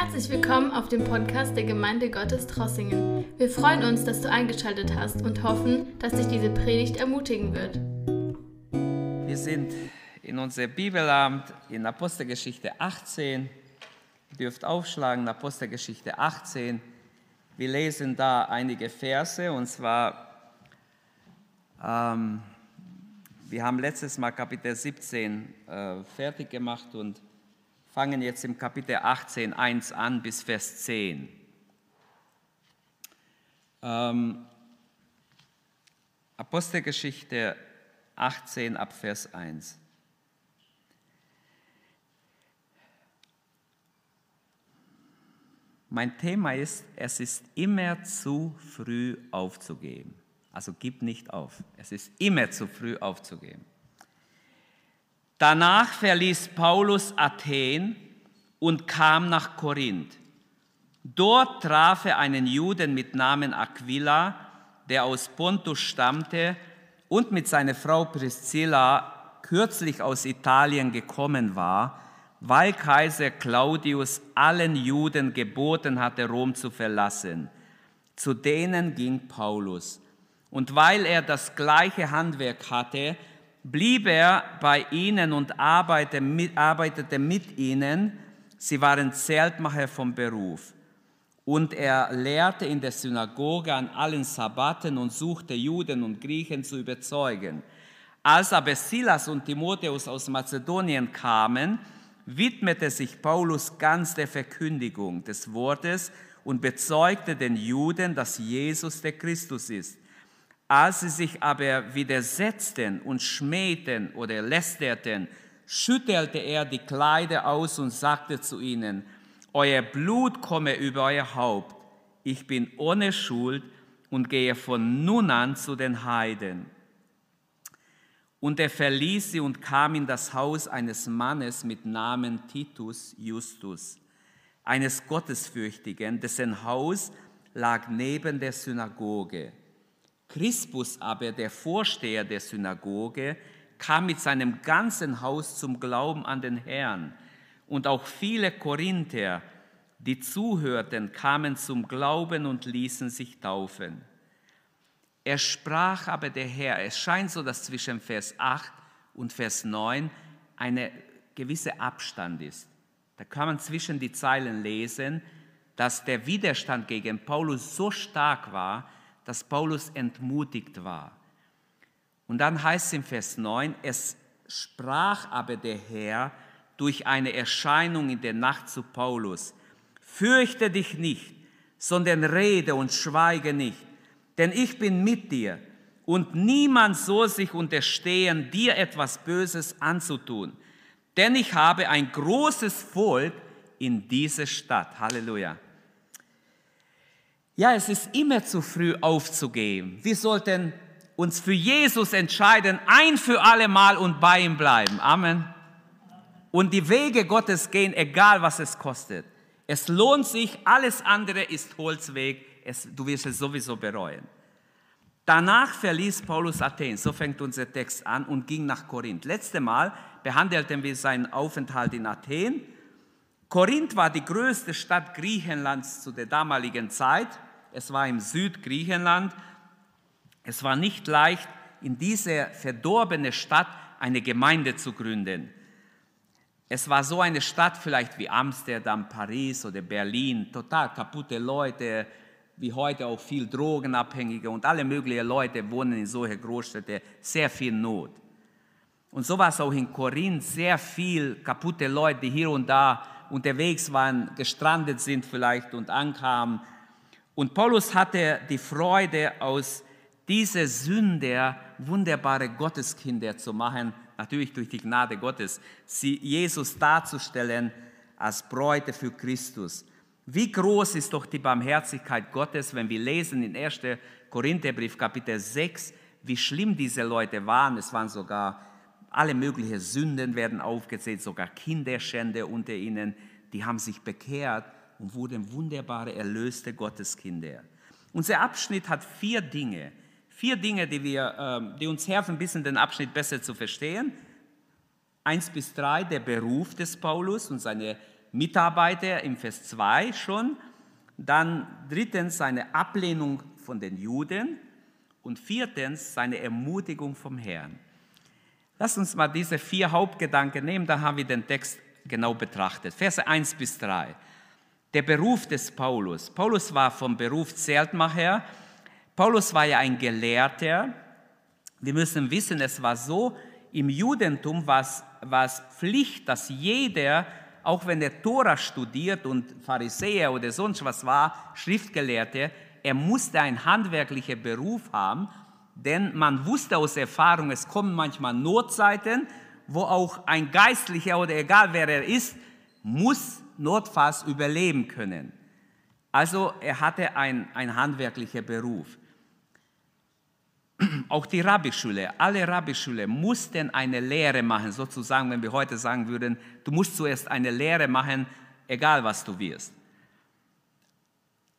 Herzlich willkommen auf dem Podcast der Gemeinde Gottes Trossingen. Wir freuen uns, dass du eingeschaltet hast und hoffen, dass dich diese Predigt ermutigen wird. Wir sind in unserem Bibelabend in Apostelgeschichte 18. Ihr dürft aufschlagen, Apostelgeschichte 18. Wir lesen da einige Verse und zwar, ähm, wir haben letztes Mal Kapitel 17 äh, fertig gemacht und fangen jetzt im Kapitel 18, 1 an bis Vers 10. Ähm, Apostelgeschichte 18 ab Vers 1. Mein Thema ist, es ist immer zu früh aufzugeben. Also gib nicht auf. Es ist immer zu früh aufzugeben. Danach verließ Paulus Athen und kam nach Korinth. Dort traf er einen Juden mit Namen Aquila, der aus Pontus stammte und mit seiner Frau Priscilla kürzlich aus Italien gekommen war, weil Kaiser Claudius allen Juden geboten hatte, Rom zu verlassen. Zu denen ging Paulus. Und weil er das gleiche Handwerk hatte, blieb er bei ihnen und arbeitete mit, ihnen. Sie waren Zeltmacher vom Beruf. Und er lehrte in der Synagoge an allen Sabbaten und suchte Juden und Griechen zu überzeugen. Als aber Silas und Timotheus aus Mazedonien kamen, widmete sich Paulus ganz der Verkündigung des Wortes und bezeugte den Juden, dass Jesus der Christus ist. Als sie sich aber widersetzten und schmähten oder lästerten, schüttelte er die Kleider aus und sagte zu ihnen, Euer Blut komme über euer Haupt, ich bin ohne Schuld und gehe von nun an zu den Heiden. Und er verließ sie und kam in das Haus eines Mannes mit Namen Titus Justus, eines Gottesfürchtigen, dessen Haus lag neben der Synagoge. Crispus aber, der Vorsteher der Synagoge, kam mit seinem ganzen Haus zum Glauben an den Herrn. Und auch viele Korinther, die zuhörten, kamen zum Glauben und ließen sich taufen. Er sprach aber der Herr, es scheint so, dass zwischen Vers 8 und Vers 9 eine gewisse Abstand ist. Da kann man zwischen die Zeilen lesen, dass der Widerstand gegen Paulus so stark war, dass Paulus entmutigt war. Und dann heißt es im Vers 9, es sprach aber der Herr durch eine Erscheinung in der Nacht zu Paulus, fürchte dich nicht, sondern rede und schweige nicht, denn ich bin mit dir und niemand soll sich unterstehen, dir etwas Böses anzutun, denn ich habe ein großes Volk in dieser Stadt. Halleluja. Ja, es ist immer zu früh aufzugeben. Wir sollten uns für Jesus entscheiden, ein für alle Mal und bei ihm bleiben. Amen. Und die Wege Gottes gehen, egal was es kostet. Es lohnt sich, alles andere ist Holzweg. Es, du wirst es sowieso bereuen. Danach verließ Paulus Athen, so fängt unser Text an, und ging nach Korinth. Letzte Mal behandelten wir seinen Aufenthalt in Athen. Korinth war die größte Stadt Griechenlands zu der damaligen Zeit es war im Südgriechenland. Es war nicht leicht, in diese verdorbene Stadt eine Gemeinde zu gründen. Es war so eine Stadt vielleicht wie Amsterdam, Paris oder Berlin, total kaputte Leute, wie heute auch viel Drogenabhängige und alle möglichen Leute wohnen in solchen Großstädten, sehr viel Not. Und so war es auch in Korinth, sehr viel kaputte Leute, die hier und da unterwegs waren, gestrandet sind vielleicht und ankamen und Paulus hatte die Freude, aus dieser Sünde wunderbare Gotteskinder zu machen, natürlich durch die Gnade Gottes, sie Jesus darzustellen als Bräute für Christus. Wie groß ist doch die Barmherzigkeit Gottes, wenn wir lesen in 1. Korintherbrief Kapitel 6, wie schlimm diese Leute waren. Es waren sogar alle möglichen Sünden werden aufgezählt, sogar Kinderschände unter ihnen, die haben sich bekehrt und wurden wunderbare, erlöste Gotteskinder. Unser Abschnitt hat vier Dinge. Vier Dinge, die, wir, ähm, die uns helfen, ein bisschen den Abschnitt besser zu verstehen. Eins bis drei, der Beruf des Paulus und seine Mitarbeiter im Vers 2 schon. Dann drittens seine Ablehnung von den Juden und viertens seine Ermutigung vom Herrn. Lass uns mal diese vier Hauptgedanken nehmen, da haben wir den Text genau betrachtet. Verse 1 bis 3. Der Beruf des Paulus. Paulus war vom Beruf Zeltmacher. Paulus war ja ein Gelehrter. Wir müssen wissen, es war so, im Judentum war es Pflicht, dass jeder, auch wenn er Tora studiert und Pharisäer oder sonst was war, Schriftgelehrte, er musste einen handwerklichen Beruf haben, denn man wusste aus Erfahrung, es kommen manchmal Notzeiten, wo auch ein Geistlicher oder egal wer er ist, muss notfalls überleben können. Also er hatte einen handwerklichen Beruf. Auch die Rabbischule, alle Rabbischule mussten eine Lehre machen, sozusagen, wenn wir heute sagen würden, du musst zuerst eine Lehre machen, egal was du wirst.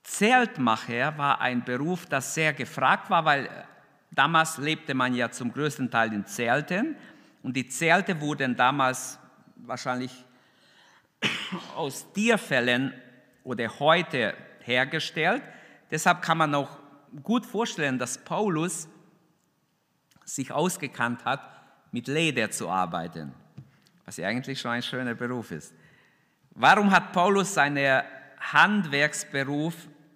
Zeltmacher war ein Beruf, das sehr gefragt war, weil damals lebte man ja zum größten Teil in Zelten und die Zelte wurden damals wahrscheinlich aus Tierfällen oder heute hergestellt. Deshalb kann man auch gut vorstellen, dass Paulus sich ausgekannt hat, mit Leder zu arbeiten, was ja eigentlich schon ein schöner Beruf ist. Warum hat Paulus seinen Handwerksberuf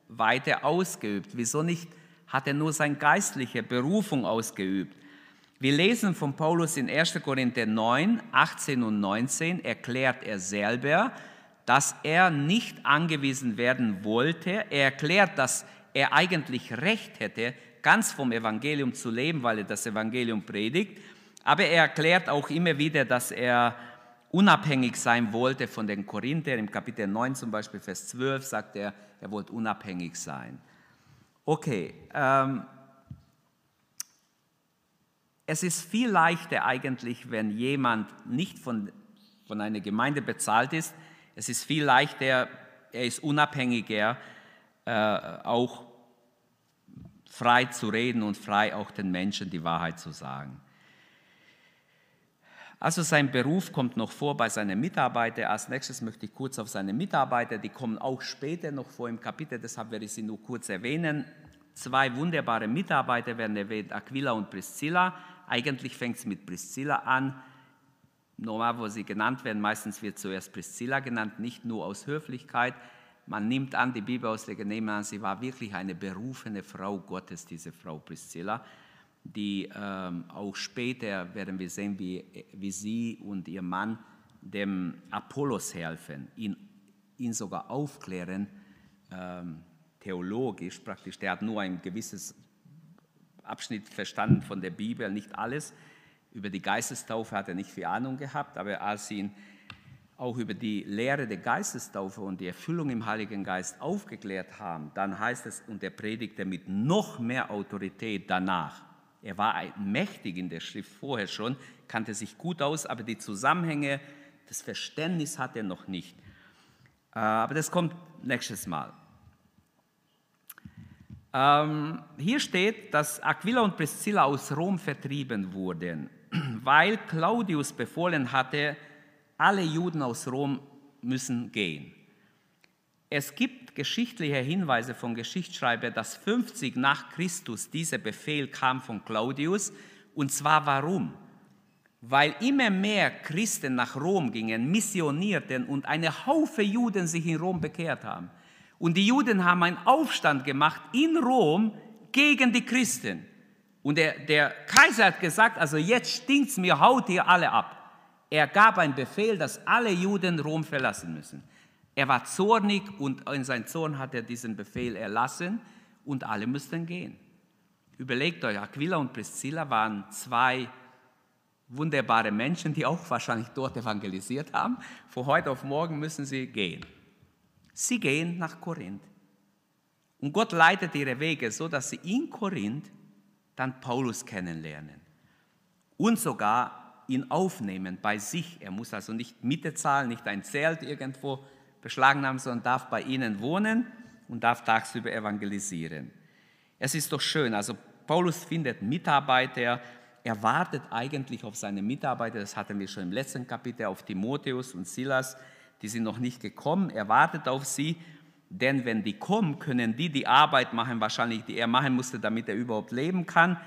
weiter ausgeübt? Wieso nicht hat er nur seine geistliche Berufung ausgeübt? Wir lesen von Paulus in 1. Korinther 9, 18 und 19, erklärt er selber, dass er nicht angewiesen werden wollte. Er erklärt, dass er eigentlich Recht hätte, ganz vom Evangelium zu leben, weil er das Evangelium predigt. Aber er erklärt auch immer wieder, dass er unabhängig sein wollte von den Korinthern. Im Kapitel 9 zum Beispiel, Vers 12 sagt er, er wollte unabhängig sein. Okay, ähm, es ist viel leichter eigentlich, wenn jemand nicht von, von einer Gemeinde bezahlt ist. Es ist viel leichter, er ist unabhängiger, äh, auch frei zu reden und frei auch den Menschen die Wahrheit zu sagen. Also sein Beruf kommt noch vor bei seinen Mitarbeitern. Als nächstes möchte ich kurz auf seine Mitarbeiter, die kommen auch später noch vor im Kapitel, deshalb werde ich sie nur kurz erwähnen. Zwei wunderbare Mitarbeiter werden erwähnt, Aquila und Priscilla. Eigentlich fängt es mit Priscilla an. Normal, wo sie genannt werden, meistens wird zuerst Priscilla genannt, nicht nur aus Höflichkeit, man nimmt an, die Bibelausleger nehmen an, sie war wirklich eine berufene Frau Gottes, diese Frau Priscilla, die ähm, auch später werden wir sehen, wie, wie sie und ihr Mann dem Apollos helfen, ihn, ihn sogar aufklären, ähm, theologisch praktisch. Der hat nur ein gewisses Abschnitt verstanden von der Bibel, nicht alles. Über die Geistestaufe hat er nicht viel Ahnung gehabt, aber als sie ihn auch über die Lehre der Geistestaufe und die Erfüllung im Heiligen Geist aufgeklärt haben, dann heißt es, und er predigte mit noch mehr Autorität danach. Er war mächtig in der Schrift vorher schon, kannte sich gut aus, aber die Zusammenhänge, das Verständnis hat er noch nicht. Äh, aber das kommt nächstes Mal. Ähm, hier steht, dass Aquila und Priscilla aus Rom vertrieben wurden, weil Claudius befohlen hatte, alle Juden aus Rom müssen gehen. Es gibt geschichtliche Hinweise von Geschichtsschreibern, dass 50 nach Christus dieser Befehl kam von Claudius. Und zwar warum? Weil immer mehr Christen nach Rom gingen, missionierten und eine Haufe Juden sich in Rom bekehrt haben. Und die Juden haben einen Aufstand gemacht in Rom gegen die Christen. Und der, der Kaiser hat gesagt, also jetzt stinkt's mir, haut ihr alle ab. Er gab einen Befehl, dass alle Juden Rom verlassen müssen. Er war zornig und in seinem Zorn hat er diesen Befehl erlassen und alle mussten gehen. Überlegt euch, Aquila und Priscilla waren zwei wunderbare Menschen, die auch wahrscheinlich dort evangelisiert haben. Von heute auf morgen müssen sie gehen. Sie gehen nach Korinth. Und Gott leitet ihre Wege so, dass sie in Korinth dann Paulus kennenlernen. Und sogar ihn aufnehmen bei sich. Er muss also nicht Miete zahlen, nicht ein Zelt irgendwo beschlagnahmen, sondern darf bei ihnen wohnen und darf tagsüber evangelisieren. Es ist doch schön, also Paulus findet Mitarbeiter, er wartet eigentlich auf seine Mitarbeiter, das hatten wir schon im letzten Kapitel, auf Timotheus und Silas. Die sind noch nicht gekommen, er wartet auf sie, denn wenn die kommen, können die die Arbeit machen, wahrscheinlich die er machen musste, damit er überhaupt leben kann.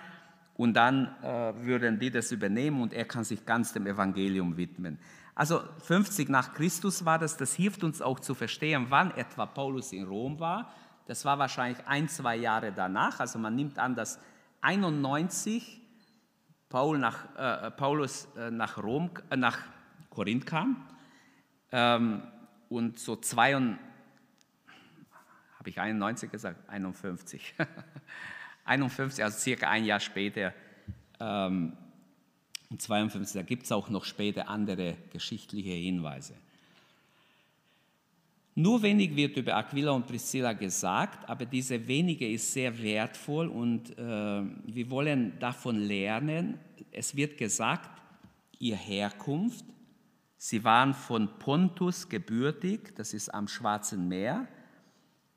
Und dann äh, würden die das übernehmen und er kann sich ganz dem Evangelium widmen. Also 50 nach Christus war das. Das hilft uns auch zu verstehen, wann etwa Paulus in Rom war. Das war wahrscheinlich ein, zwei Jahre danach. Also man nimmt an, dass 91 Paul nach, äh, Paulus äh, nach, Rom, äh, nach Korinth kam. Ähm, und so 92, habe ich 91 gesagt? 51. 51, also circa ein Jahr später, ähm, 52, da gibt es auch noch später andere geschichtliche Hinweise. Nur wenig wird über Aquila und Priscilla gesagt, aber diese wenige ist sehr wertvoll und äh, wir wollen davon lernen. Es wird gesagt, ihr Herkunft, sie waren von Pontus gebürtig, das ist am Schwarzen Meer,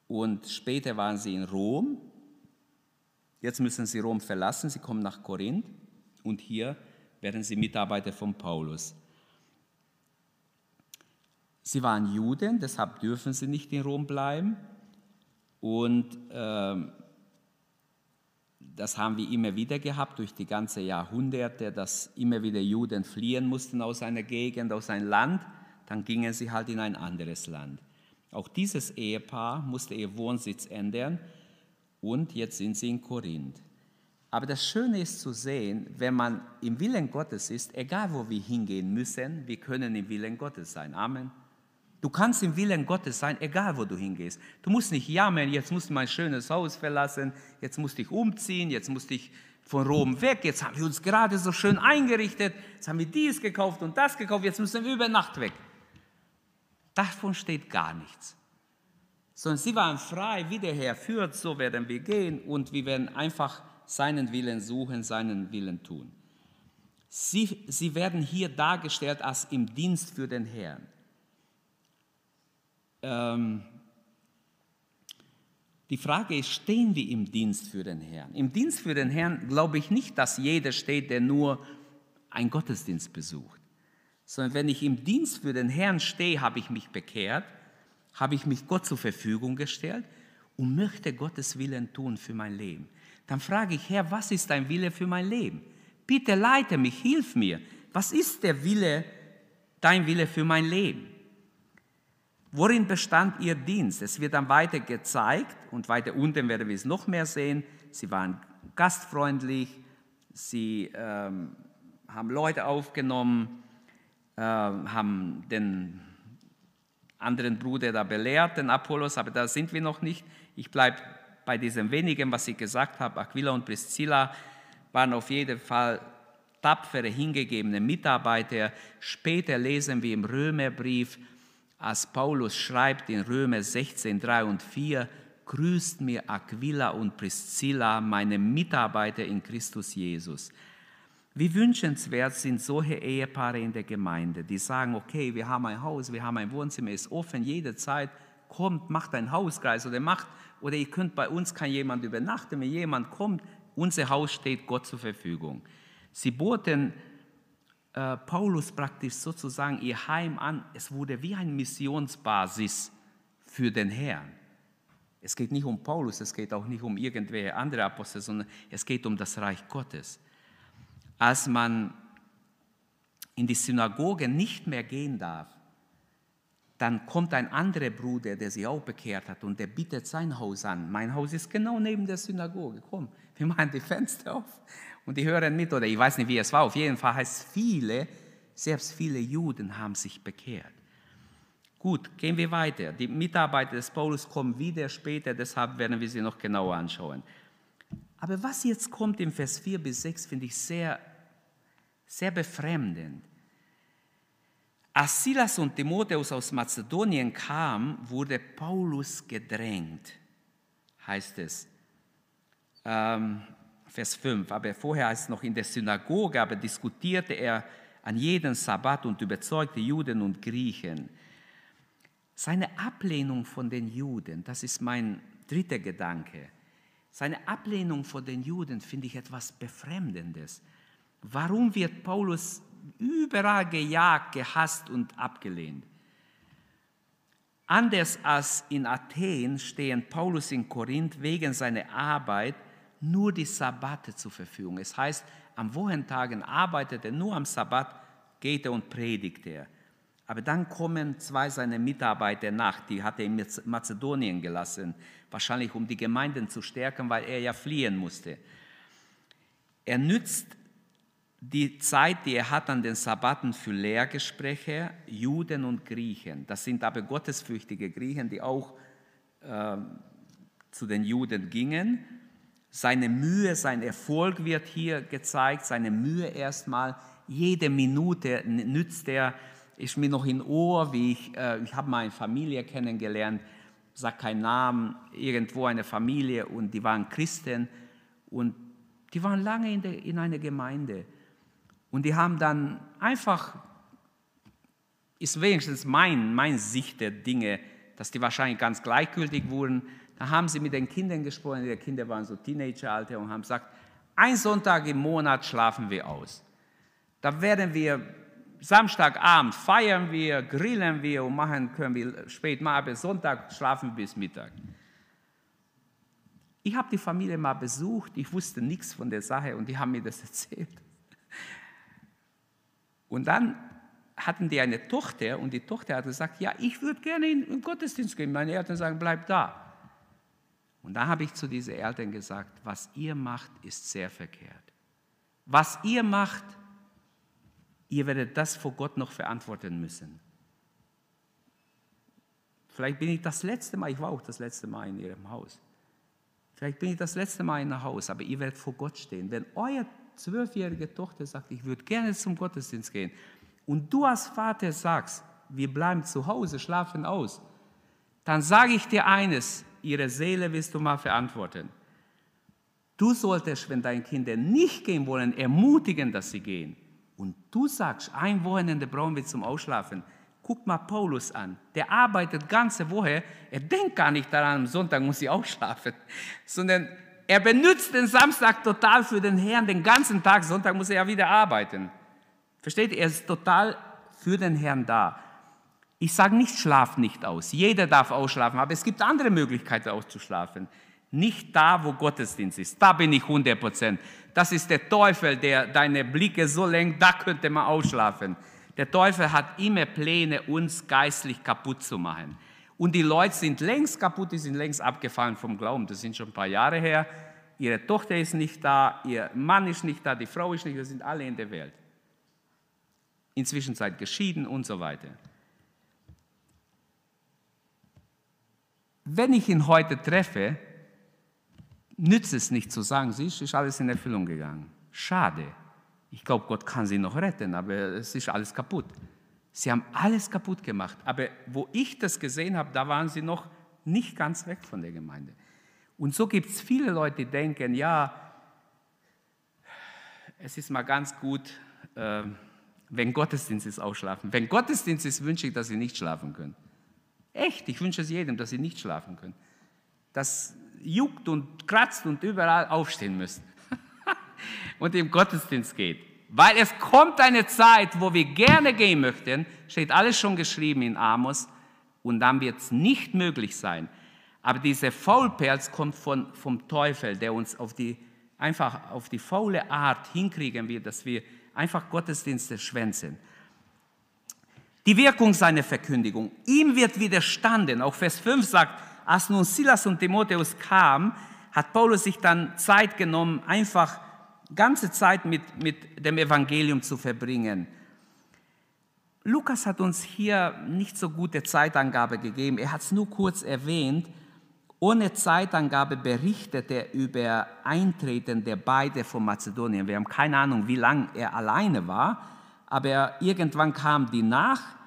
und später waren sie in Rom. Jetzt müssen sie Rom verlassen, sie kommen nach Korinth und hier werden sie Mitarbeiter von Paulus. Sie waren Juden, deshalb dürfen sie nicht in Rom bleiben. Und äh, das haben wir immer wieder gehabt durch die ganze Jahrhunderte, dass immer wieder Juden fliehen mussten aus einer Gegend, aus einem Land, dann gingen sie halt in ein anderes Land. Auch dieses Ehepaar musste ihr Wohnsitz ändern und jetzt sind sie in Korinth. Aber das Schöne ist zu sehen, wenn man im Willen Gottes ist, egal wo wir hingehen müssen, wir können im Willen Gottes sein. Amen. Du kannst im Willen Gottes sein, egal wo du hingehst. Du musst nicht jammern, jetzt musst du mein schönes Haus verlassen, jetzt musst du dich umziehen, jetzt musst du dich von Rom weg, jetzt haben wir uns gerade so schön eingerichtet, jetzt haben wir dies gekauft und das gekauft, jetzt müssen wir über Nacht weg. Davon steht gar nichts. Sondern sie waren frei, wie der Herr führt, so werden wir gehen und wir werden einfach seinen Willen suchen, seinen Willen tun. Sie, sie werden hier dargestellt als im Dienst für den Herrn. Ähm, die Frage ist, stehen wir im Dienst für den Herrn? Im Dienst für den Herrn glaube ich nicht, dass jeder steht, der nur einen Gottesdienst besucht, sondern wenn ich im Dienst für den Herrn stehe, habe ich mich bekehrt, habe ich mich Gott zur Verfügung gestellt und möchte Gottes Willen tun für mein Leben dann frage ich, Herr, was ist dein Wille für mein Leben? Bitte leite mich, hilf mir. Was ist der Wille, dein Wille für mein Leben? Worin bestand ihr Dienst? Es wird dann weiter gezeigt und weiter unten werden wir es noch mehr sehen. Sie waren gastfreundlich, sie ähm, haben Leute aufgenommen, äh, haben den anderen Bruder da belehrt, den Apollos, aber da sind wir noch nicht. Ich bleibe bei diesem wenigen, was ich gesagt habe, Aquila und Priscilla waren auf jeden Fall tapfere, hingegebene Mitarbeiter. Später lesen wir im Römerbrief, als Paulus schreibt in Römer 16, 3 und 4, grüßt mir Aquila und Priscilla, meine Mitarbeiter in Christus Jesus. Wie wünschenswert sind solche Ehepaare in der Gemeinde, die sagen, okay, wir haben ein Haus, wir haben ein Wohnzimmer, ist offen jederzeit, kommt, macht einen Hauskreis oder macht oder ihr könnt bei uns kann jemand übernachten, wenn jemand kommt, unser Haus steht Gott zur Verfügung. Sie boten äh, Paulus praktisch sozusagen ihr Heim an. Es wurde wie eine Missionsbasis für den Herrn. Es geht nicht um Paulus, es geht auch nicht um irgendwelche andere Apostel, sondern es geht um das Reich Gottes. Als man in die Synagoge nicht mehr gehen darf, dann kommt ein anderer Bruder, der sich auch bekehrt hat und der bietet sein Haus an. Mein Haus ist genau neben der Synagoge. Komm, wir machen die Fenster auf und die hören mit. Oder ich weiß nicht, wie es war. Auf jeden Fall heißt viele, selbst viele Juden haben sich bekehrt. Gut, gehen wir weiter. Die Mitarbeiter des Paulus kommen wieder später, deshalb werden wir sie noch genauer anschauen. Aber was jetzt kommt im Vers 4 bis 6, finde ich sehr, sehr befremdend. Als Silas und Timotheus aus Mazedonien kamen, wurde Paulus gedrängt, heißt es. Ähm, Vers 5. Aber vorher heißt es noch in der Synagoge, aber diskutierte er an jeden Sabbat und überzeugte Juden und Griechen. Seine Ablehnung von den Juden, das ist mein dritter Gedanke. Seine Ablehnung von den Juden finde ich etwas Befremdendes. Warum wird Paulus überall gejagt, gehasst und abgelehnt. Anders als in Athen stehen Paulus in Korinth wegen seiner Arbeit nur die Sabbate zur Verfügung. Es heißt, am Wochentagen arbeitet er, nur am Sabbat geht er und predigt er. Aber dann kommen zwei seiner Mitarbeiter nach, die hat er in Mazedonien gelassen, wahrscheinlich um die Gemeinden zu stärken, weil er ja fliehen musste. Er nützt die Zeit, die er hat an den Sabbaten für Lehrgespräche, Juden und Griechen. Das sind aber gottesfürchtige Griechen, die auch äh, zu den Juden gingen. Seine Mühe, sein Erfolg wird hier gezeigt, seine Mühe erstmal. Jede Minute nützt er, ist mir noch in Ohr, wie ich, äh, ich habe mal eine Familie kennengelernt, sag keinen Namen, irgendwo eine Familie und die waren Christen und die waren lange in, der, in einer Gemeinde. Und die haben dann einfach, ist wenigstens mein, mein Sicht der Dinge, dass die wahrscheinlich ganz gleichgültig wurden. Da haben sie mit den Kindern gesprochen, die Kinder waren so Teenageralter und haben gesagt, ein Sonntag im Monat schlafen wir aus. Da werden wir Samstagabend feiern wir, grillen wir und machen können wir spät mal, aber Sonntag schlafen bis Mittag. Ich habe die Familie mal besucht, ich wusste nichts von der Sache und die haben mir das erzählt. Und dann hatten die eine Tochter und die Tochter hat gesagt, ja, ich würde gerne in den Gottesdienst gehen. Meine Eltern sagen, bleib da. Und da habe ich zu diesen Eltern gesagt, was ihr macht, ist sehr verkehrt. Was ihr macht, ihr werdet das vor Gott noch verantworten müssen. Vielleicht bin ich das letzte Mal, ich war auch das letzte Mal in ihrem Haus. Vielleicht bin ich das letzte Mal in einem Haus, aber ihr werdet vor Gott stehen. Wenn euer zwölfjährige Tochter sagt, ich würde gerne zum Gottesdienst gehen, und du als Vater sagst, wir bleiben zu Hause, schlafen aus, dann sage ich dir eines, ihre Seele wirst du mal verantworten. Du solltest, wenn deine Kinder nicht gehen wollen, ermutigen, dass sie gehen. Und du sagst, ein Wochenende brauchen wir zum Ausschlafen. Guck mal Paulus an. Der arbeitet ganze Woche. Er denkt gar nicht daran, am Sonntag muss ich ausschlafen, sondern er benutzt den Samstag total für den Herrn, den ganzen Tag. Sonntag muss er ja wieder arbeiten. Versteht ihr? Er ist total für den Herrn da. Ich sage nicht, schlaf nicht aus. Jeder darf ausschlafen, aber es gibt andere Möglichkeiten auszuschlafen. Nicht da, wo Gottesdienst ist. Da bin ich 100 Prozent. Das ist der Teufel, der deine Blicke so lenkt, da könnte man ausschlafen. Der Teufel hat immer Pläne, uns geistlich kaputt zu machen. Und die Leute sind längst kaputt, die sind längst abgefallen vom Glauben. Das sind schon ein paar Jahre her. Ihre Tochter ist nicht da, ihr Mann ist nicht da, die Frau ist nicht da, sind alle in der Welt. Inzwischen seid geschieden und so weiter. Wenn ich ihn heute treffe, nützt es nicht zu sagen, siehst ist alles in Erfüllung gegangen. Schade. Ich glaube, Gott kann sie noch retten, aber es ist alles kaputt. Sie haben alles kaputt gemacht. Aber wo ich das gesehen habe, da waren sie noch nicht ganz weg von der Gemeinde. Und so gibt es viele Leute, die denken, ja, es ist mal ganz gut, äh, wenn Gottesdienst ist, ausschlafen. Wenn Gottesdienst ist, wünsche ich, dass sie nicht schlafen können. Echt, ich wünsche es jedem, dass sie nicht schlafen können. Das juckt und kratzt und überall aufstehen müssen und im Gottesdienst geht. Weil es kommt eine Zeit, wo wir gerne gehen möchten, steht alles schon geschrieben in Amos, und dann wird es nicht möglich sein. Aber dieser Faulpelz kommt von, vom Teufel, der uns auf die, einfach auf die faule Art hinkriegen wird, dass wir einfach Gottesdienste schwänzen. Die Wirkung seiner Verkündigung. Ihm wird widerstanden. Auch Vers 5 sagt, als nun Silas und Timotheus kamen, hat Paulus sich dann Zeit genommen, einfach ganze Zeit mit, mit dem Evangelium zu verbringen. Lukas hat uns hier nicht so gute Zeitangabe gegeben. Er hat es nur kurz erwähnt. Ohne Zeitangabe berichtet er über Eintreten der beiden von Mazedonien. Wir haben keine Ahnung, wie lange er alleine war, aber irgendwann kamen die nach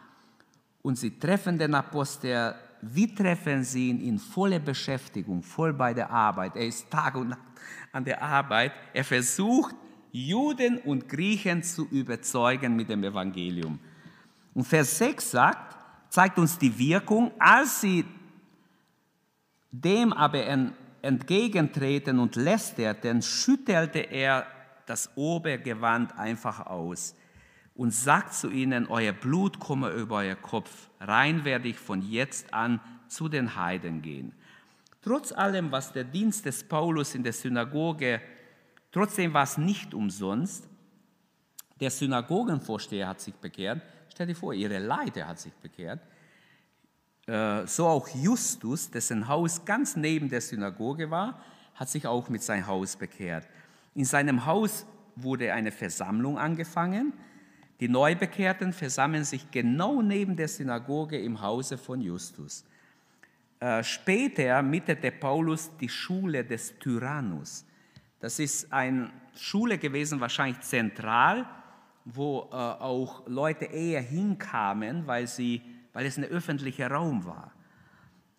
und sie treffen den Apostel. Wie treffen sie ihn in voller Beschäftigung, voll bei der Arbeit? Er ist Tag und Nacht an der Arbeit. Er versucht, Juden und Griechen zu überzeugen mit dem Evangelium. Und Vers 6 sagt, zeigt uns die Wirkung, als sie dem aber entgegentreten und lästerten, schüttelte er das Obergewand einfach aus. Und sagt zu ihnen, euer Blut komme über euer Kopf, rein werde ich von jetzt an zu den Heiden gehen. Trotz allem, was der Dienst des Paulus in der Synagoge, trotzdem war es nicht umsonst. Der Synagogenvorsteher hat sich bekehrt. Stell dir vor, ihre Leiter hat sich bekehrt. Äh, so auch Justus, dessen Haus ganz neben der Synagoge war, hat sich auch mit seinem Haus bekehrt. In seinem Haus wurde eine Versammlung angefangen. Die Neubekehrten versammeln sich genau neben der Synagoge im Hause von Justus. Äh, später mietete Paulus die Schule des Tyrannus. Das ist eine Schule gewesen, wahrscheinlich zentral, wo äh, auch Leute eher hinkamen, weil, sie, weil es ein öffentlicher Raum war.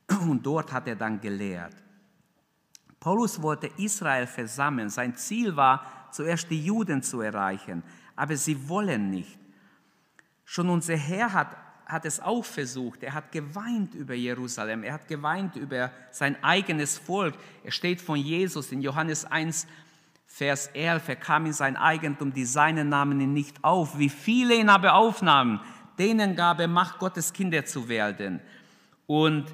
Und dort hat er dann gelehrt. Paulus wollte Israel versammeln. Sein Ziel war, zuerst die Juden zu erreichen, aber sie wollen nicht. Schon unser Herr hat, hat es auch versucht. Er hat geweint über Jerusalem. Er hat geweint über sein eigenes Volk. Er steht von Jesus in Johannes 1, Vers 11. Er kam in sein Eigentum, die Seinen nahmen ihn nicht auf. Wie viele ihn aber aufnahmen, denen gab er Macht, Gottes Kinder zu werden. Und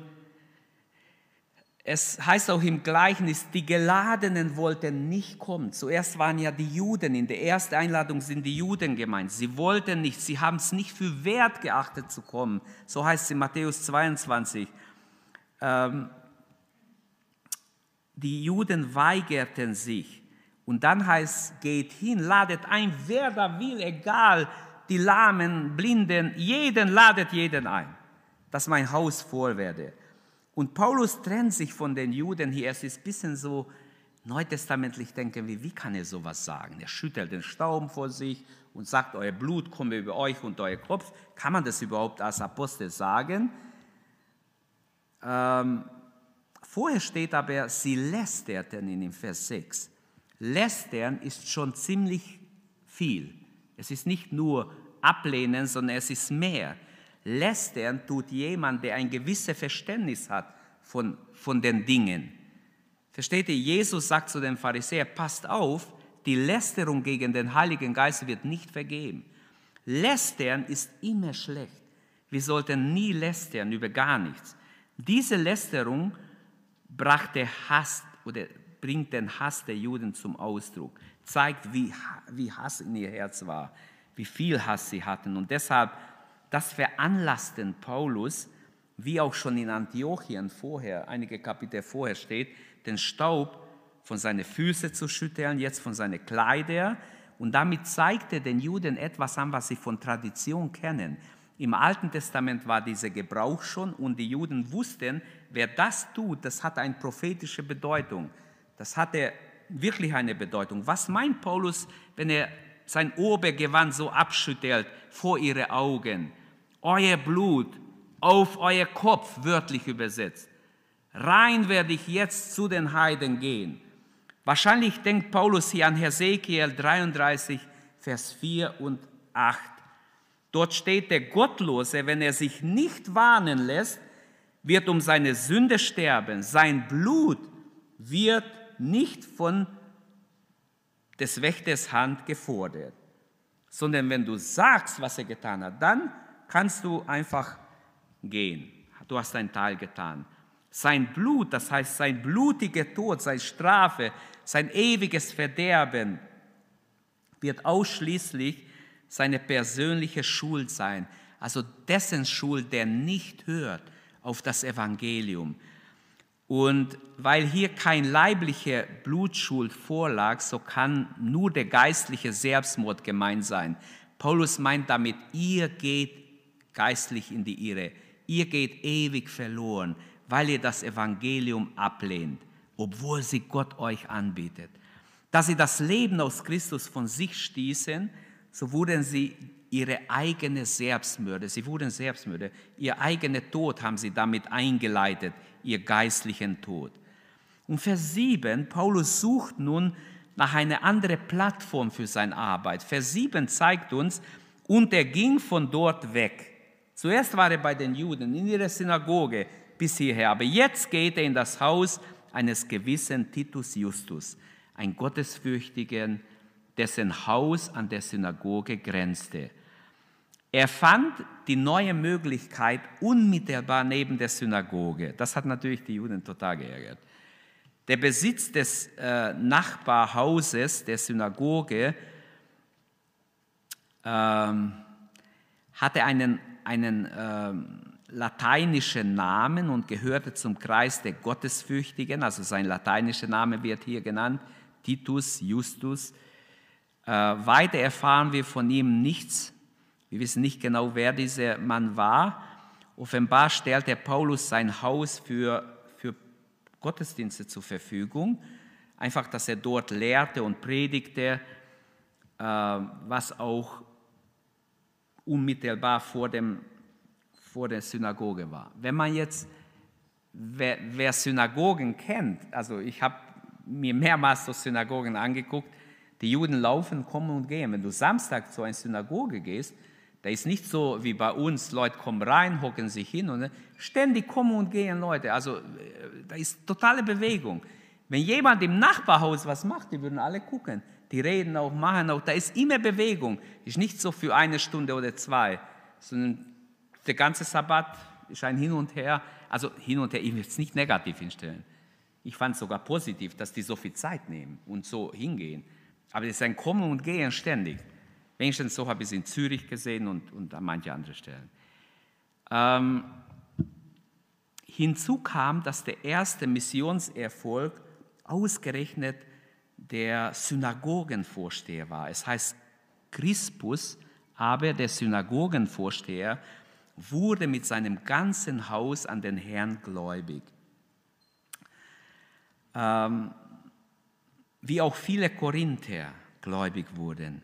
es heißt auch im Gleichnis, die Geladenen wollten nicht kommen. Zuerst waren ja die Juden, in der ersten Einladung sind die Juden gemeint. Sie wollten nicht, sie haben es nicht für wert geachtet zu kommen. So heißt es in Matthäus 22. Ähm, die Juden weigerten sich. Und dann heißt es, geht hin, ladet ein, wer da will, egal, die Lahmen, Blinden, jeden ladet jeden ein, dass mein Haus voll werde. Und Paulus trennt sich von den Juden hier. Es ist ein bisschen so neutestamentlich denken wir, wie kann er sowas sagen? Er schüttelt den Staub vor sich und sagt, euer Blut komme über euch und euer Kopf. Kann man das überhaupt als Apostel sagen? Ähm, vorher steht aber, sie lästerten in dem Vers 6. Lästern ist schon ziemlich viel. Es ist nicht nur ablehnen, sondern es ist mehr. Lästern tut jemand, der ein gewisses Verständnis hat von, von den Dingen. Versteht ihr, Jesus sagt zu dem Pharisäer, passt auf, die Lästerung gegen den Heiligen Geist wird nicht vergeben. Lästern ist immer schlecht. Wir sollten nie lästern über gar nichts. Diese Lästerung brachte Hass oder bringt den Hass der Juden zum Ausdruck, zeigt, wie, wie Hass in ihr Herz war, wie viel Hass sie hatten. Und deshalb das veranlassten Paulus, wie auch schon in Antiochien vorher, einige Kapitel vorher steht, den Staub von seinen Füßen zu schütteln, jetzt von seinen Kleidern. Und damit zeigte den Juden etwas an, was sie von Tradition kennen. Im Alten Testament war dieser Gebrauch schon und die Juden wussten, wer das tut, das hat eine prophetische Bedeutung. Das hatte wirklich eine Bedeutung. Was meint Paulus, wenn er sein Obergewand so abschüttelt vor ihre Augen? Euer Blut auf euer Kopf, wörtlich übersetzt. Rein werde ich jetzt zu den Heiden gehen. Wahrscheinlich denkt Paulus hier an Hesekiel 33, Vers 4 und 8. Dort steht, der Gottlose, wenn er sich nicht warnen lässt, wird um seine Sünde sterben. Sein Blut wird nicht von des Wächters Hand gefordert, sondern wenn du sagst, was er getan hat, dann kannst du einfach gehen. Du hast deinen Teil getan. Sein Blut, das heißt sein blutiger Tod, seine Strafe, sein ewiges Verderben wird ausschließlich seine persönliche Schuld sein. Also dessen Schuld, der nicht hört auf das Evangelium. Und weil hier kein leiblicher Blutschuld vorlag, so kann nur der geistliche Selbstmord gemeint sein. Paulus meint damit, ihr geht geistlich in die Irre. Ihr geht ewig verloren, weil ihr das Evangelium ablehnt, obwohl sie Gott euch anbietet. Da sie das Leben aus Christus von sich stießen, so wurden sie ihre eigene Selbstmörder, sie wurden Selbstmörder, ihr eigener Tod haben sie damit eingeleitet, ihr geistlichen Tod. Und Vers 7, Paulus sucht nun nach einer anderen Plattform für seine Arbeit. Vers 7 zeigt uns, und er ging von dort weg. Zuerst war er bei den Juden in ihrer Synagoge bis hierher, aber jetzt geht er in das Haus eines gewissen Titus Justus, ein Gottesfürchtigen, dessen Haus an der Synagoge grenzte. Er fand die neue Möglichkeit unmittelbar neben der Synagoge. Das hat natürlich die Juden total geärgert. Der Besitz des äh, Nachbarhauses der Synagoge ähm, hatte einen, einen ähm, lateinischen Namen und gehörte zum Kreis der Gottesfürchtigen. Also sein lateinischer Name wird hier genannt, Titus Justus. Äh, weiter erfahren wir von ihm nichts wir wissen nicht genau, wer dieser Mann war. Offenbar stellte Paulus sein Haus für, für Gottesdienste zur Verfügung. Einfach, dass er dort lehrte und predigte, äh, was auch unmittelbar vor, dem, vor der Synagoge war. Wenn man jetzt, wer, wer Synagogen kennt, also ich habe mir mehrmals so Synagogen angeguckt, die Juden laufen, kommen und gehen. Wenn du Samstag zu einer Synagoge gehst, da ist nicht so wie bei uns, Leute kommen rein, hocken sich hin und ständig kommen und gehen Leute. Also äh, da ist totale Bewegung. Wenn jemand im Nachbarhaus was macht, die würden alle gucken. Die reden auch, machen auch. Da ist immer Bewegung. Ist nicht so für eine Stunde oder zwei, sondern der ganze Sabbat ist ein Hin und Her. Also hin und her, ich will es nicht negativ hinstellen. Ich fand es sogar positiv, dass die so viel Zeit nehmen und so hingehen. Aber es ist ein Kommen und Gehen ständig. Wenigstens so habe ich es in Zürich gesehen und, und an manche andere Stellen. Ähm, hinzu kam, dass der erste Missionserfolg ausgerechnet der Synagogenvorsteher war. Es heißt Crispus, aber der Synagogenvorsteher wurde mit seinem ganzen Haus an den Herrn gläubig. Ähm, wie auch viele Korinther gläubig wurden.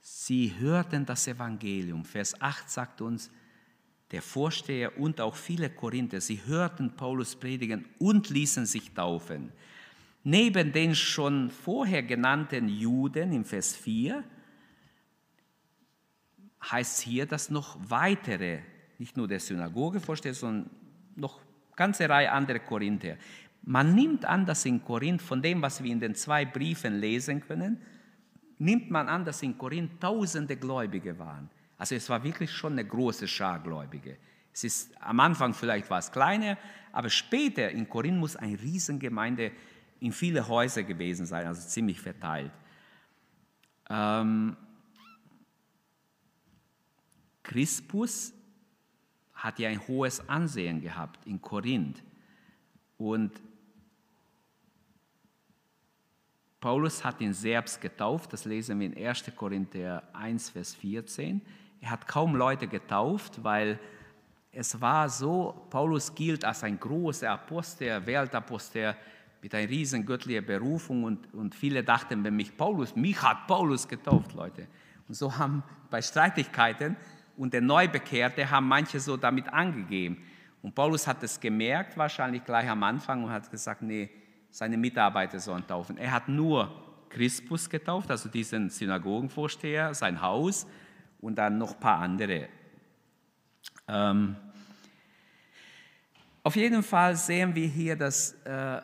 Sie hörten das Evangelium. Vers 8 sagt uns, der Vorsteher und auch viele Korinther, sie hörten Paulus predigen und ließen sich taufen. Neben den schon vorher genannten Juden im Vers 4 heißt hier, dass noch weitere, nicht nur der Synagogevorsteher, sondern noch ganze Reihe andere Korinther. Man nimmt an, dass in Korinth, von dem, was wir in den zwei Briefen lesen können, nimmt man an, dass in Korinth tausende Gläubige waren. Also es war wirklich schon eine große Schar Gläubige. Es ist am Anfang vielleicht war es kleiner, aber später in Korinth muss eine Riesengemeinde in viele Häuser gewesen sein, also ziemlich verteilt. Ähm, Crispus hat ja ein hohes Ansehen gehabt in Korinth und Paulus hat ihn selbst getauft, das lesen wir in 1. Korinther 1, Vers 14. Er hat kaum Leute getauft, weil es war so, Paulus gilt als ein großer Apostel, Weltapostel mit einer riesen göttlichen Berufung und, und viele dachten, wenn mich Paulus, mich hat Paulus getauft, Leute. Und so haben bei Streitigkeiten und der Neubekehrte haben manche so damit angegeben. Und Paulus hat es gemerkt, wahrscheinlich gleich am Anfang und hat gesagt, nee, seine Mitarbeiter sollen taufen. Er hat nur Crispus getauft, also diesen Synagogenvorsteher, sein Haus und dann noch ein paar andere. Ähm, auf jeden Fall sehen wir hier, dass äh,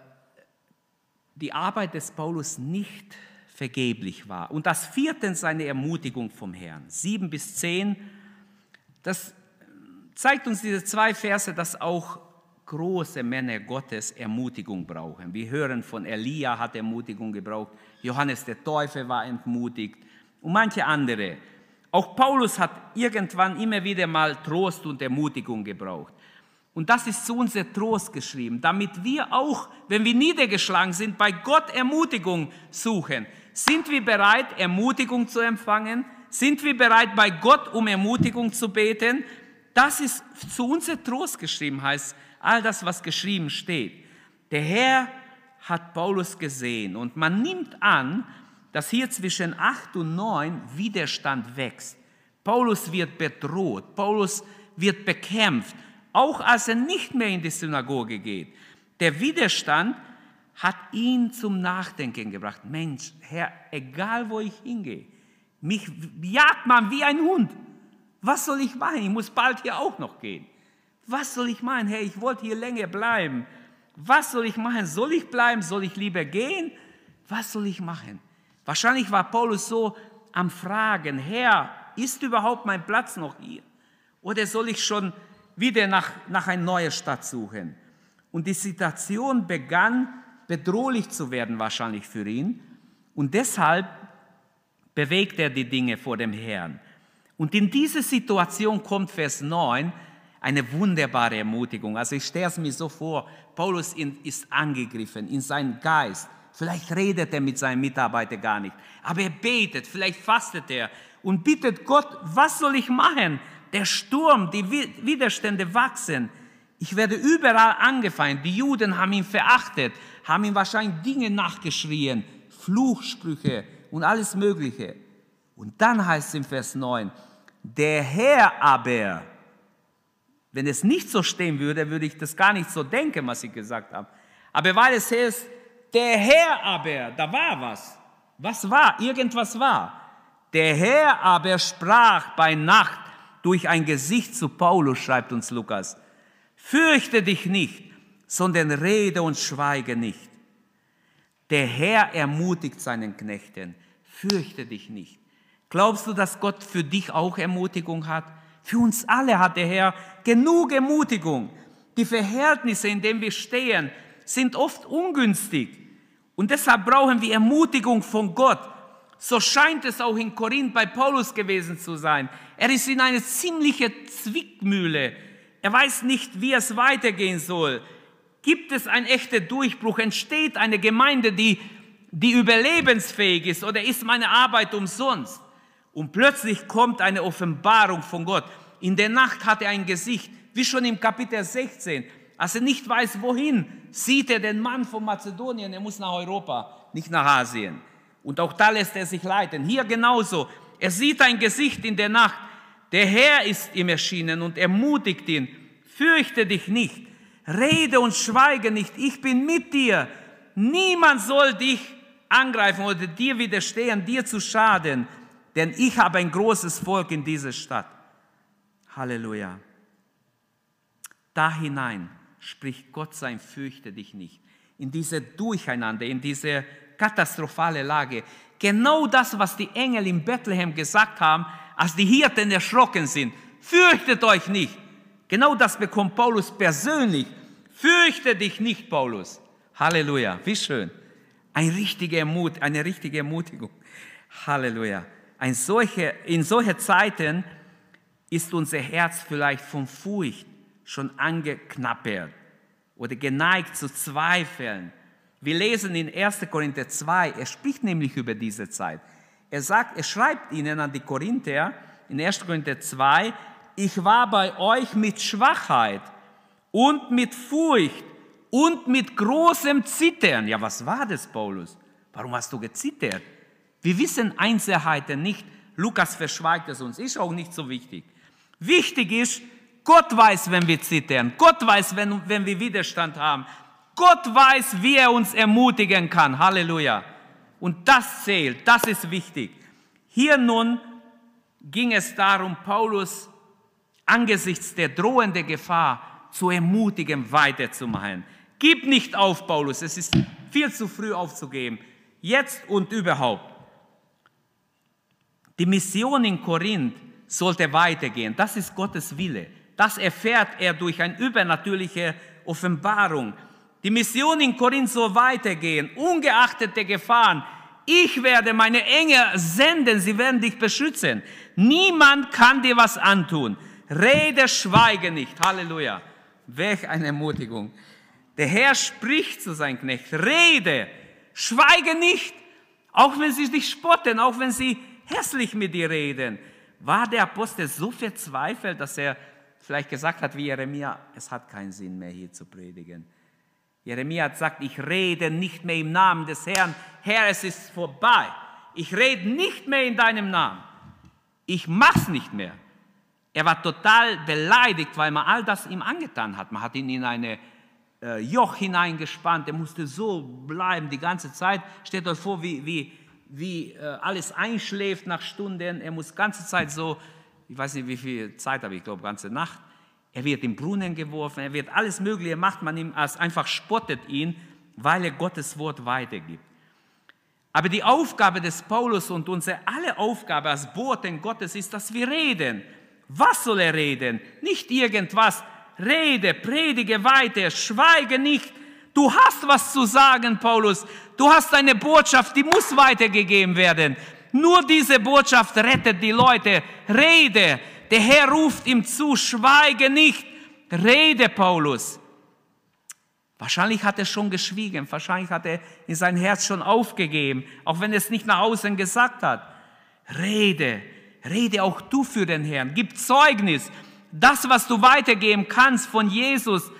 die Arbeit des Paulus nicht vergeblich war. Und das viertens seine Ermutigung vom Herrn. Sieben bis zehn, das zeigt uns diese zwei Verse, dass auch große Männer Gottes Ermutigung brauchen. Wir hören von Elia hat Ermutigung gebraucht, Johannes der Täufer war entmutigt und manche andere. Auch Paulus hat irgendwann immer wieder mal Trost und Ermutigung gebraucht. Und das ist zu unser Trost geschrieben, damit wir auch, wenn wir niedergeschlagen sind, bei Gott Ermutigung suchen. Sind wir bereit, Ermutigung zu empfangen? Sind wir bereit, bei Gott um Ermutigung zu beten? Das ist zu unser Trost geschrieben, heißt all das, was geschrieben steht. Der Herr hat Paulus gesehen und man nimmt an, dass hier zwischen 8 und 9 Widerstand wächst. Paulus wird bedroht, Paulus wird bekämpft, auch als er nicht mehr in die Synagoge geht. Der Widerstand hat ihn zum Nachdenken gebracht. Mensch, Herr, egal wo ich hingehe, mich jagt man wie ein Hund. Was soll ich machen? Ich muss bald hier auch noch gehen. Was soll ich machen? Hey, ich wollte hier länger bleiben. Was soll ich machen? Soll ich bleiben? Soll ich lieber gehen? Was soll ich machen? Wahrscheinlich war Paulus so am Fragen, Herr, ist überhaupt mein Platz noch hier? Oder soll ich schon wieder nach, nach einer neuen Stadt suchen? Und die Situation begann bedrohlich zu werden wahrscheinlich für ihn. Und deshalb bewegt er die Dinge vor dem Herrn. Und in diese Situation kommt Vers 9 eine wunderbare Ermutigung. Also ich stelle es mir so vor, Paulus ist angegriffen in seinen Geist. Vielleicht redet er mit seinen Mitarbeitern gar nicht, aber er betet, vielleicht fastet er und bittet Gott, was soll ich machen? Der Sturm, die Widerstände wachsen. Ich werde überall angefeindet. Die Juden haben ihn verachtet, haben ihm wahrscheinlich Dinge nachgeschrien, Fluchsprüche und alles Mögliche. Und dann heißt es im Vers 9, der Herr aber, wenn es nicht so stehen würde, würde ich das gar nicht so denken, was ich gesagt habe. Aber weil es heißt, der Herr aber, da war was. Was war? Irgendwas war. Der Herr aber sprach bei Nacht durch ein Gesicht zu Paulus, schreibt uns Lukas. Fürchte dich nicht, sondern rede und schweige nicht. Der Herr ermutigt seinen Knechten. Fürchte dich nicht. Glaubst du, dass Gott für dich auch Ermutigung hat? Für uns alle hat der Herr genug Ermutigung. Die Verhältnisse, in denen wir stehen, sind oft ungünstig. Und deshalb brauchen wir Ermutigung von Gott. So scheint es auch in Korinth bei Paulus gewesen zu sein. Er ist in eine ziemliche Zwickmühle. Er weiß nicht, wie es weitergehen soll. Gibt es einen echten Durchbruch? Entsteht eine Gemeinde, die, die überlebensfähig ist? Oder ist meine Arbeit umsonst? Und plötzlich kommt eine Offenbarung von Gott. In der Nacht hat er ein Gesicht, wie schon im Kapitel 16. Als er nicht weiß, wohin, sieht er den Mann von Mazedonien, er muss nach Europa, nicht nach Asien. Und auch da lässt er sich leiten. Hier genauso. Er sieht ein Gesicht in der Nacht. Der Herr ist ihm erschienen und ermutigt ihn. Fürchte dich nicht. Rede und schweige nicht. Ich bin mit dir. Niemand soll dich angreifen oder dir widerstehen, dir zu schaden denn ich habe ein großes Volk in dieser Stadt. Halleluja. Da hinein spricht Gott sein, fürchte dich nicht. In diese Durcheinander, in diese katastrophale Lage. Genau das, was die Engel in Bethlehem gesagt haben, als die Hirten erschrocken sind. Fürchtet euch nicht. Genau das bekommt Paulus persönlich. Fürchte dich nicht, Paulus. Halleluja. Wie schön. Eine richtige, Ermut eine richtige Ermutigung. Halleluja. Ein solche, in solchen Zeiten ist unser Herz vielleicht von Furcht schon angeknappert oder geneigt zu zweifeln. Wir lesen in 1. Korinther 2, er spricht nämlich über diese Zeit. Er sagt, er schreibt ihnen an die Korinther in 1. Korinther 2, ich war bei euch mit Schwachheit und mit Furcht und mit großem Zittern. Ja, was war das, Paulus? Warum hast du gezittert? Wir wissen Einzelheiten nicht. Lukas verschweigt es uns. Ist auch nicht so wichtig. Wichtig ist, Gott weiß, wenn wir zittern. Gott weiß, wenn, wenn wir Widerstand haben. Gott weiß, wie er uns ermutigen kann. Halleluja. Und das zählt. Das ist wichtig. Hier nun ging es darum, Paulus angesichts der drohenden Gefahr zu ermutigen, weiterzumachen. Gib nicht auf, Paulus. Es ist viel zu früh aufzugeben. Jetzt und überhaupt. Die Mission in Korinth sollte weitergehen. Das ist Gottes Wille. Das erfährt er durch eine übernatürliche Offenbarung. Die Mission in Korinth soll weitergehen, ungeachtet der Gefahren. Ich werde meine Engel senden, sie werden dich beschützen. Niemand kann dir was antun. Rede, schweige nicht. Halleluja. Welch eine Ermutigung. Der Herr spricht zu seinem Knecht. Rede, schweige nicht. Auch wenn sie dich spotten, auch wenn sie hässlich mit dir reden. War der Apostel so verzweifelt, dass er vielleicht gesagt hat wie Jeremia, es hat keinen Sinn mehr hier zu predigen. Jeremia hat gesagt, ich rede nicht mehr im Namen des Herrn. Herr, es ist vorbei. Ich rede nicht mehr in deinem Namen. Ich mach's nicht mehr. Er war total beleidigt, weil man all das ihm angetan hat. Man hat ihn in eine äh, Joch hineingespannt. Er musste so bleiben die ganze Zeit. Stellt euch vor, wie, wie wie äh, alles einschläft nach Stunden. Er muss ganze Zeit so, ich weiß nicht, wie viel Zeit habe ich, ich glaube, ganze Nacht. Er wird im Brunnen geworfen, er wird alles Mögliche macht man ihm, als einfach spottet ihn, weil er Gottes Wort weitergibt. Aber die Aufgabe des Paulus und unsere alle Aufgabe als Boten Gottes ist, dass wir reden. Was soll er reden? Nicht irgendwas. Rede, predige weiter, schweige nicht. Du hast was zu sagen, Paulus. Du hast eine Botschaft, die muss weitergegeben werden. Nur diese Botschaft rettet die Leute. Rede. Der Herr ruft ihm zu, schweige nicht. Rede, Paulus. Wahrscheinlich hat er schon geschwiegen, wahrscheinlich hat er in sein Herz schon aufgegeben, auch wenn er es nicht nach außen gesagt hat. Rede, rede auch du für den Herrn, gib Zeugnis. Das, was du weitergeben kannst von Jesus,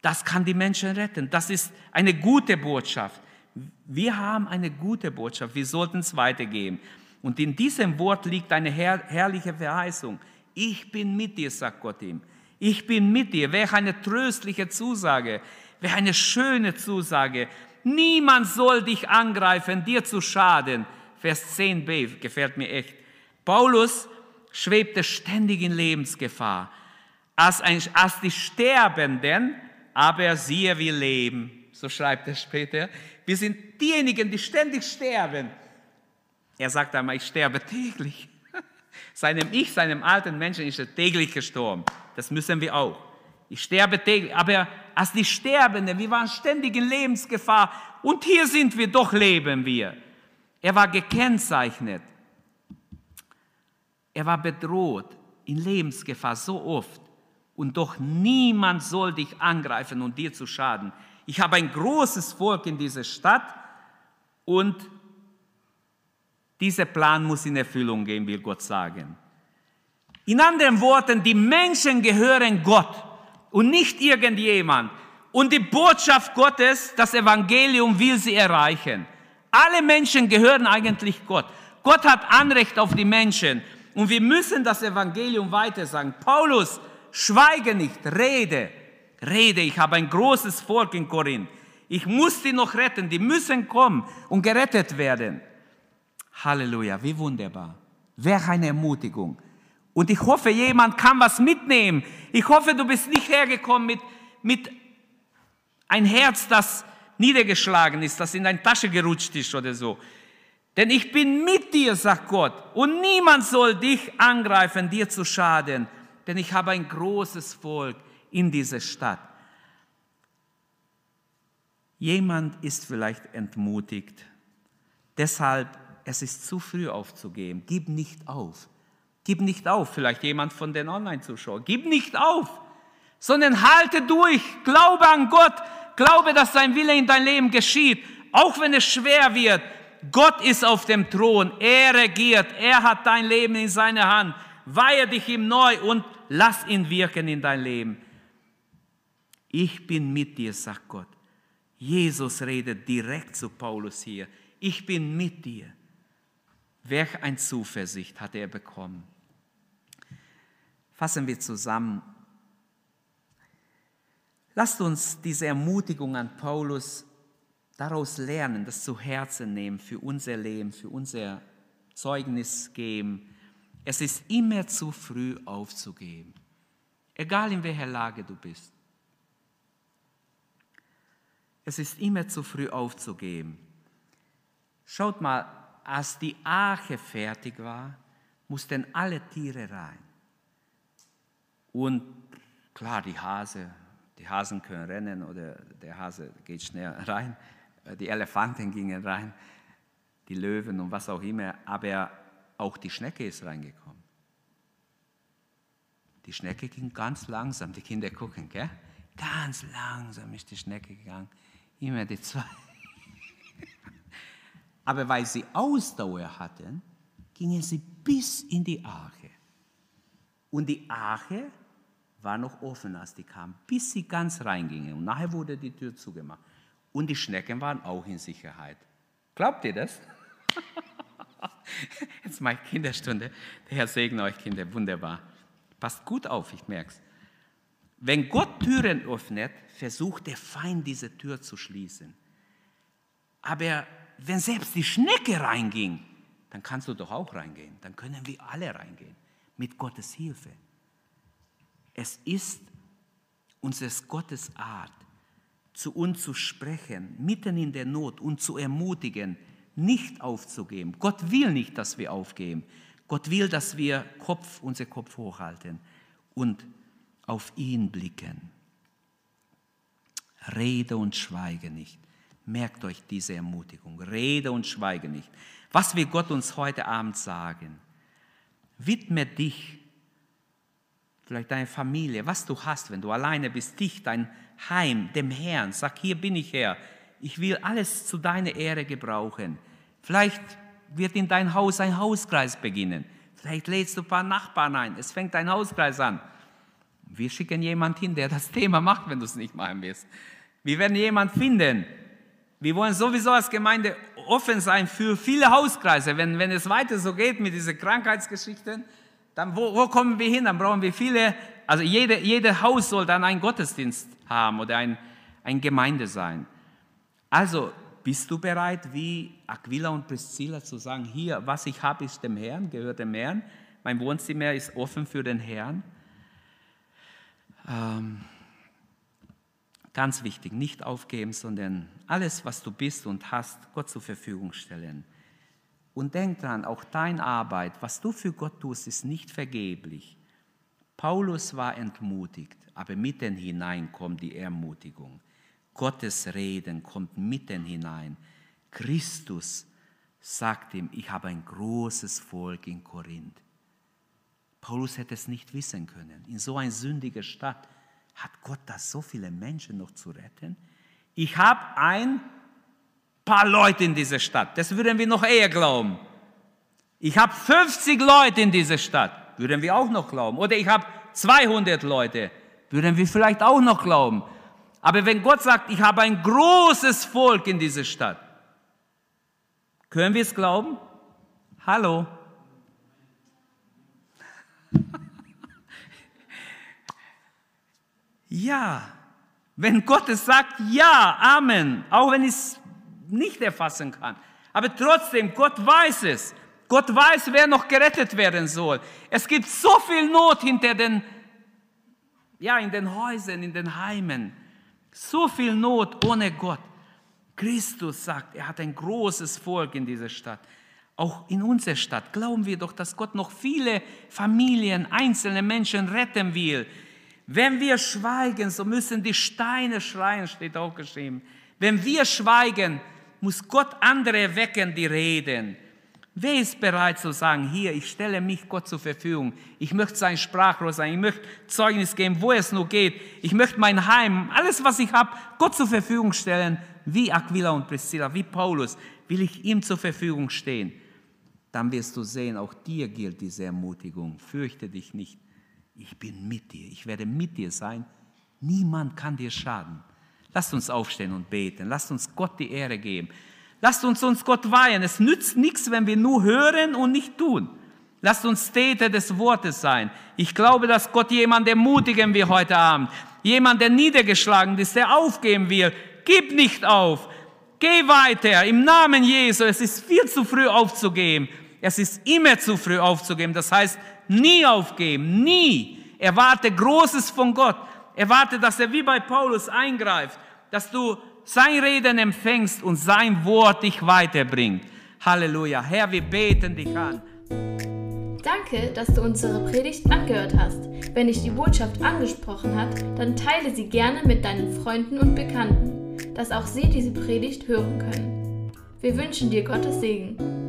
das kann die Menschen retten. Das ist eine gute Botschaft. Wir haben eine gute Botschaft, wir sollten es weitergeben. Und in diesem Wort liegt eine herr herrliche Verheißung. Ich bin mit dir, sagt Gott ihm. Ich bin mit dir. Welch eine tröstliche Zusage. Wäre eine schöne Zusage. Niemand soll dich angreifen, dir zu schaden. Vers 10b gefällt mir echt. Paulus schwebte ständig in Lebensgefahr. Als, ein, als die Sterbenden, aber siehe, wir leben. So schreibt er später. Wir sind diejenigen, die ständig sterben. Er sagt einmal, ich sterbe täglich. Seinem Ich, seinem alten Menschen ist er täglich gestorben. Das müssen wir auch. Ich sterbe täglich. Aber als die Sterbenden, wir waren ständig in Lebensgefahr und hier sind wir, doch leben wir. Er war gekennzeichnet. Er war bedroht, in Lebensgefahr so oft. Und doch niemand soll dich angreifen und dir zu schaden. Ich habe ein großes Volk in dieser Stadt und dieser Plan muss in Erfüllung gehen, will Gott sagen. In anderen Worten, die Menschen gehören Gott und nicht irgendjemand. Und die Botschaft Gottes, das Evangelium will sie erreichen. Alle Menschen gehören eigentlich Gott. Gott hat Anrecht auf die Menschen. Und wir müssen das Evangelium weiter sagen. Paulus, schweige nicht, rede. Rede, ich habe ein großes Volk in Korinth. Ich muss die noch retten. Die müssen kommen und gerettet werden. Halleluja, wie wunderbar. Welch eine Ermutigung. Und ich hoffe, jemand kann was mitnehmen. Ich hoffe, du bist nicht hergekommen mit, mit ein Herz, das niedergeschlagen ist, das in deine Tasche gerutscht ist oder so. Denn ich bin mit dir, sagt Gott, und niemand soll dich angreifen, dir zu schaden, denn ich habe ein großes Volk in dieser Stadt. Jemand ist vielleicht entmutigt. Deshalb, es ist zu früh aufzugeben. Gib nicht auf. Gib nicht auf, vielleicht jemand von den Online-Zuschauern. Gib nicht auf, sondern halte durch. Glaube an Gott. Glaube, dass sein Wille in dein Leben geschieht. Auch wenn es schwer wird. Gott ist auf dem Thron. Er regiert. Er hat dein Leben in seiner Hand. Weihe dich ihm neu und lass ihn wirken in dein Leben. Ich bin mit dir, sagt Gott. Jesus redet direkt zu Paulus hier. Ich bin mit dir. Welch ein Zuversicht hat er bekommen. Fassen wir zusammen. Lasst uns diese Ermutigung an Paulus daraus lernen, das zu Herzen nehmen für unser Leben, für unser Zeugnis geben. Es ist immer zu früh aufzugeben, egal in welcher Lage du bist. Es ist immer zu früh aufzugeben. Schaut mal, als die Arche fertig war, mussten alle Tiere rein. Und klar, die Hase, die Hasen können rennen oder der Hase geht schnell rein. Die Elefanten gingen rein, die Löwen und was auch immer. Aber auch die Schnecke ist reingekommen. Die Schnecke ging ganz langsam. Die Kinder gucken, gell? Ganz langsam ist die Schnecke gegangen. Immer die zwei. Aber weil sie Ausdauer hatten, gingen sie bis in die Arche. Und die Arche war noch offen, als die kamen, bis sie ganz reingingen. Und nachher wurde die Tür zugemacht. Und die Schnecken waren auch in Sicherheit. Glaubt ihr das? Jetzt ich Kinderstunde. Der Herr segne euch, Kinder. Wunderbar. Passt gut auf, ich merke es. Wenn Gott Türen öffnet, versucht der Feind, diese Tür zu schließen. Aber wenn selbst die Schnecke reinging, dann kannst du doch auch reingehen. Dann können wir alle reingehen. Mit Gottes Hilfe. Es ist unseres Gottes Art, zu uns zu sprechen, mitten in der Not und zu ermutigen, nicht aufzugeben. Gott will nicht, dass wir aufgeben. Gott will, dass wir Kopf, unser Kopf hochhalten und auf ihn blicken. Rede und schweige nicht. Merkt euch diese Ermutigung. Rede und schweige nicht. Was will Gott uns heute Abend sagen? Widme dich, vielleicht deine Familie, was du hast, wenn du alleine bist, dich, dein Heim, dem Herrn. Sag, hier bin ich Herr. Ich will alles zu deiner Ehre gebrauchen. Vielleicht wird in dein Haus ein Hauskreis beginnen. Vielleicht lädst du ein paar Nachbarn ein. Es fängt ein Hauskreis an. Wir schicken jemanden hin, der das Thema macht, wenn du es nicht machen willst. Wir werden jemanden finden. Wir wollen sowieso als Gemeinde offen sein für viele Hauskreise. Wenn, wenn es weiter so geht mit diesen Krankheitsgeschichten, dann wo, wo kommen wir hin? Dann brauchen wir viele, also jede, jede Haus soll dann einen Gottesdienst haben oder ein, ein Gemeinde sein. Also bist du bereit, wie Aquila und Priscilla zu sagen, hier, was ich habe, ist dem Herrn, gehört dem Herrn. Mein Wohnzimmer ist offen für den Herrn. Ähm, ganz wichtig, nicht aufgeben, sondern alles, was du bist und hast, Gott zur Verfügung stellen. Und denk dran, auch deine Arbeit, was du für Gott tust, ist nicht vergeblich. Paulus war entmutigt, aber mitten hinein kommt die Ermutigung. Gottes Reden kommt mitten hinein. Christus sagt ihm, ich habe ein großes Volk in Korinth. Paulus hätte es nicht wissen können. In so einer sündigen Stadt hat Gott da so viele Menschen noch zu retten? Ich habe ein paar Leute in dieser Stadt. Das würden wir noch eher glauben. Ich habe 50 Leute in dieser Stadt. Würden wir auch noch glauben. Oder ich habe 200 Leute. Würden wir vielleicht auch noch glauben. Aber wenn Gott sagt, ich habe ein großes Volk in dieser Stadt, können wir es glauben? Hallo? Ja, wenn Gott es sagt, ja, Amen, auch wenn ich es nicht erfassen kann. Aber trotzdem, Gott weiß es. Gott weiß, wer noch gerettet werden soll. Es gibt so viel Not hinter den, ja, in den Häusern, in den Heimen. So viel Not ohne Gott. Christus sagt, er hat ein großes Volk in dieser Stadt. Auch in unserer Stadt glauben wir doch, dass Gott noch viele Familien, einzelne Menschen retten will. Wenn wir schweigen, so müssen die Steine schreien, steht auch geschrieben. Wenn wir schweigen, muss Gott andere wecken, die reden. Wer ist bereit zu sagen, hier, ich stelle mich Gott zur Verfügung. Ich möchte sein Sprachrohr sein. Ich möchte Zeugnis geben, wo es nur geht. Ich möchte mein Heim, alles, was ich habe, Gott zur Verfügung stellen. Wie Aquila und Priscilla, wie Paulus, will ich ihm zur Verfügung stehen. Dann wirst du sehen, auch dir gilt diese Ermutigung. Fürchte dich nicht. Ich bin mit dir. Ich werde mit dir sein. Niemand kann dir schaden. Lasst uns aufstehen und beten. Lasst uns Gott die Ehre geben. Lasst uns uns Gott weihen. Es nützt nichts, wenn wir nur hören und nicht tun. Lasst uns Täter des Wortes sein. Ich glaube, dass Gott jemand ermutigen will heute Abend. Jemand, der niedergeschlagen ist, der aufgeben will. Gib nicht auf. Geh weiter im Namen Jesu. Es ist viel zu früh aufzugeben. Es ist immer zu früh aufzugeben. Das heißt, nie aufgeben, nie. Erwarte Großes von Gott. Erwarte, dass er wie bei Paulus eingreift, dass du sein Reden empfängst und sein Wort dich weiterbringt. Halleluja. Herr, wir beten dich an. Danke, dass du unsere Predigt angehört hast. Wenn dich die Botschaft angesprochen hat, dann teile sie gerne mit deinen Freunden und Bekannten, dass auch sie diese Predigt hören können. Wir wünschen dir Gottes Segen.